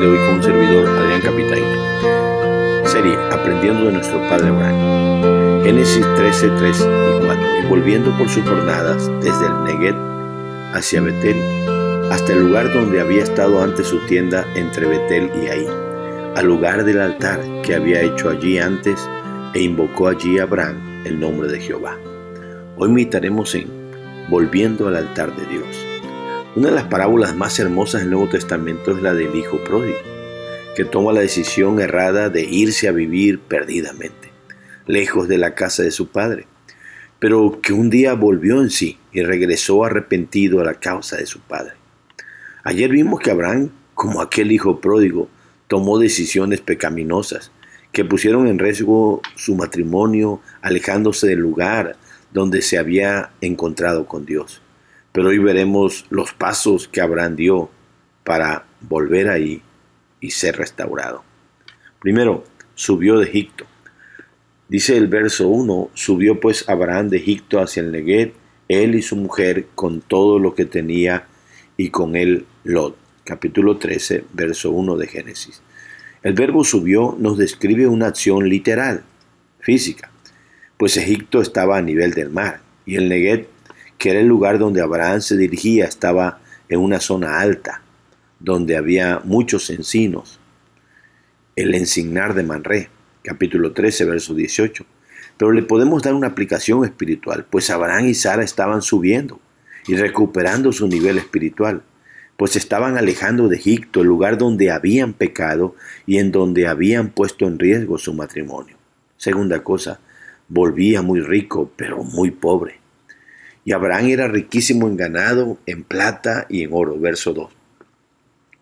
de hoy con un servidor, Adrián Capitán. Serie Aprendiendo de nuestro Padre Abraham. Génesis 13, 3 y 4. Y volviendo por sus jornadas desde el Neguet hacia Betel, hasta el lugar donde había estado antes su tienda entre Betel y ahí, al lugar del altar que había hecho allí antes, e invocó allí a Abraham el nombre de Jehová. Hoy meditaremos en Volviendo al altar de Dios. Una de las parábolas más hermosas del Nuevo Testamento es la del Hijo Pródigo, que toma la decisión errada de irse a vivir perdidamente, lejos de la casa de su padre, pero que un día volvió en sí y regresó arrepentido a la causa de su padre. Ayer vimos que Abraham, como aquel Hijo Pródigo, tomó decisiones pecaminosas que pusieron en riesgo su matrimonio, alejándose del lugar donde se había encontrado con Dios. Pero hoy veremos los pasos que Abraham dio para volver ahí y ser restaurado. Primero, subió de Egipto. Dice el verso 1, subió pues Abraham de Egipto hacia el Negev, él y su mujer con todo lo que tenía y con él Lot. Capítulo 13, verso 1 de Génesis. El verbo subió nos describe una acción literal, física, pues Egipto estaba a nivel del mar y el Negev que era el lugar donde Abraham se dirigía, estaba en una zona alta, donde había muchos encinos. El ensignar de Manré, capítulo 13, verso 18. Pero le podemos dar una aplicación espiritual, pues Abraham y Sara estaban subiendo y recuperando su nivel espiritual, pues estaban alejando de Egipto, el lugar donde habían pecado y en donde habían puesto en riesgo su matrimonio. Segunda cosa, volvía muy rico, pero muy pobre. Y Abraham era riquísimo en ganado, en plata y en oro. Verso 2.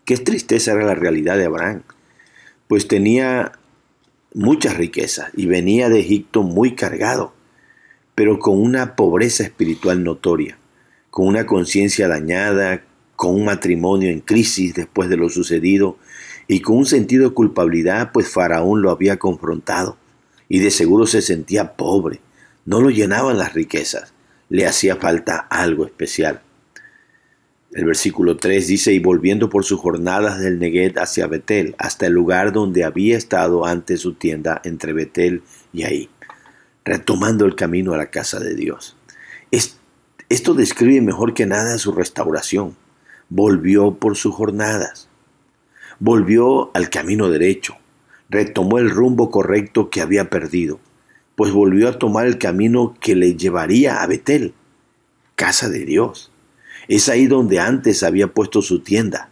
Qué tristeza era la realidad de Abraham, pues tenía muchas riquezas y venía de Egipto muy cargado, pero con una pobreza espiritual notoria, con una conciencia dañada, con un matrimonio en crisis después de lo sucedido y con un sentido de culpabilidad, pues Faraón lo había confrontado y de seguro se sentía pobre, no lo llenaban las riquezas le hacía falta algo especial. El versículo 3 dice, y volviendo por sus jornadas del Neguet hacia Betel, hasta el lugar donde había estado antes su tienda entre Betel y ahí, retomando el camino a la casa de Dios. esto describe mejor que nada su restauración. Volvió por sus jornadas. Volvió al camino derecho. Retomó el rumbo correcto que había perdido pues volvió a tomar el camino que le llevaría a Betel, casa de Dios. Es ahí donde antes había puesto su tienda,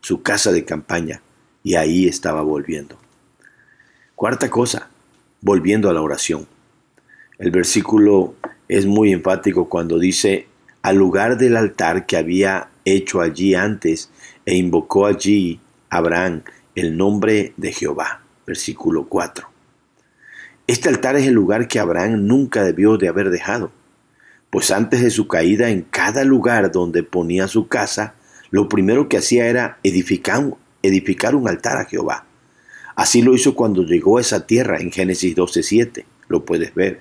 su casa de campaña, y ahí estaba volviendo. Cuarta cosa, volviendo a la oración. El versículo es muy enfático cuando dice, al lugar del altar que había hecho allí antes, e invocó allí Abraham el nombre de Jehová. Versículo 4. Este altar es el lugar que Abraham nunca debió de haber dejado, pues antes de su caída en cada lugar donde ponía su casa, lo primero que hacía era edificar, un altar a Jehová. Así lo hizo cuando llegó a esa tierra en Génesis 12.7, lo puedes ver.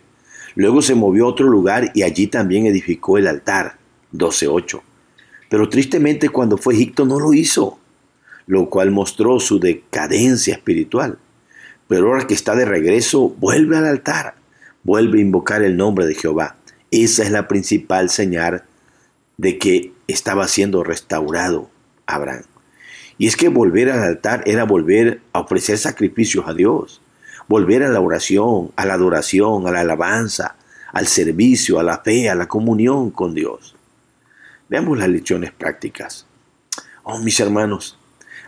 Luego se movió a otro lugar y allí también edificó el altar, 12.8. Pero tristemente cuando fue a Egipto no lo hizo, lo cual mostró su decadencia espiritual pero ahora que está de regreso, vuelve al altar, vuelve a invocar el nombre de Jehová. Esa es la principal señal de que estaba siendo restaurado Abraham. Y es que volver al altar era volver a ofrecer sacrificios a Dios, volver a la oración, a la adoración, a la alabanza, al servicio, a la fe, a la comunión con Dios. Veamos las lecciones prácticas. Oh, mis hermanos,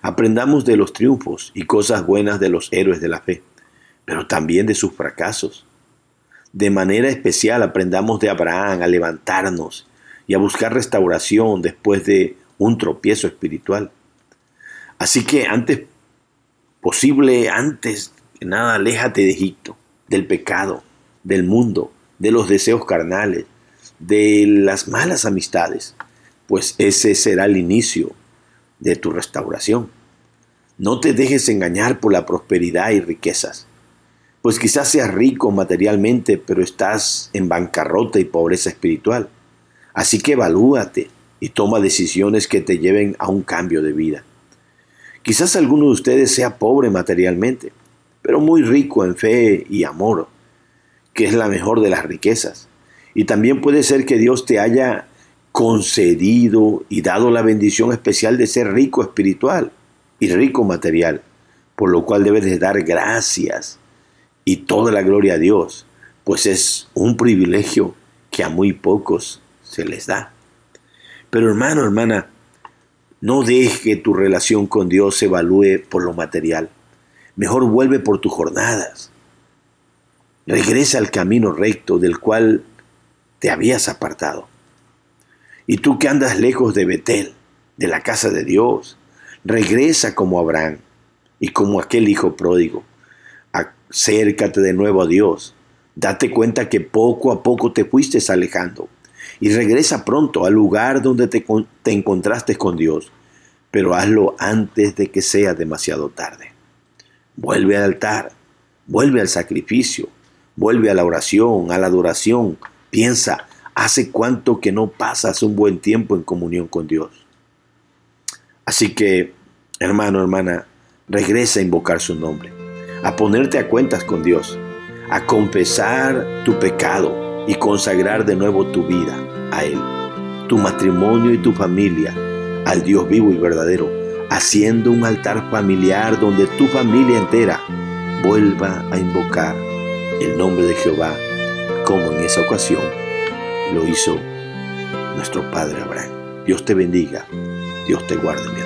Aprendamos de los triunfos y cosas buenas de los héroes de la fe, pero también de sus fracasos. De manera especial aprendamos de Abraham a levantarnos y a buscar restauración después de un tropiezo espiritual. Así que antes posible, antes que nada, aléjate de Egipto, del pecado, del mundo, de los deseos carnales, de las malas amistades, pues ese será el inicio de tu restauración. No te dejes engañar por la prosperidad y riquezas, pues quizás seas rico materialmente, pero estás en bancarrota y pobreza espiritual. Así que evalúate y toma decisiones que te lleven a un cambio de vida. Quizás alguno de ustedes sea pobre materialmente, pero muy rico en fe y amor, que es la mejor de las riquezas. Y también puede ser que Dios te haya concedido y dado la bendición especial de ser rico espiritual y rico material, por lo cual debes de dar gracias y toda la gloria a Dios, pues es un privilegio que a muy pocos se les da. Pero hermano, hermana, no deje que tu relación con Dios se evalúe por lo material. Mejor vuelve por tus jornadas. Regresa al camino recto del cual te habías apartado. Y tú que andas lejos de Betel, de la casa de Dios, regresa como Abraham y como aquel hijo pródigo. Acércate de nuevo a Dios. Date cuenta que poco a poco te fuiste alejando. Y regresa pronto al lugar donde te, te encontraste con Dios. Pero hazlo antes de que sea demasiado tarde. Vuelve al altar. Vuelve al sacrificio. Vuelve a la oración, a la adoración, Piensa, ¿hace cuánto que no pasas un buen tiempo en comunión con Dios? Así que, hermano, hermana, regresa a invocar su nombre, a ponerte a cuentas con Dios, a confesar tu pecado y consagrar de nuevo tu vida a Él, tu matrimonio y tu familia al Dios vivo y verdadero, haciendo un altar familiar donde tu familia entera vuelva a invocar el nombre de Jehová como en esa ocasión lo hizo nuestro Padre Abraham. Dios te bendiga, Dios te guarde, mi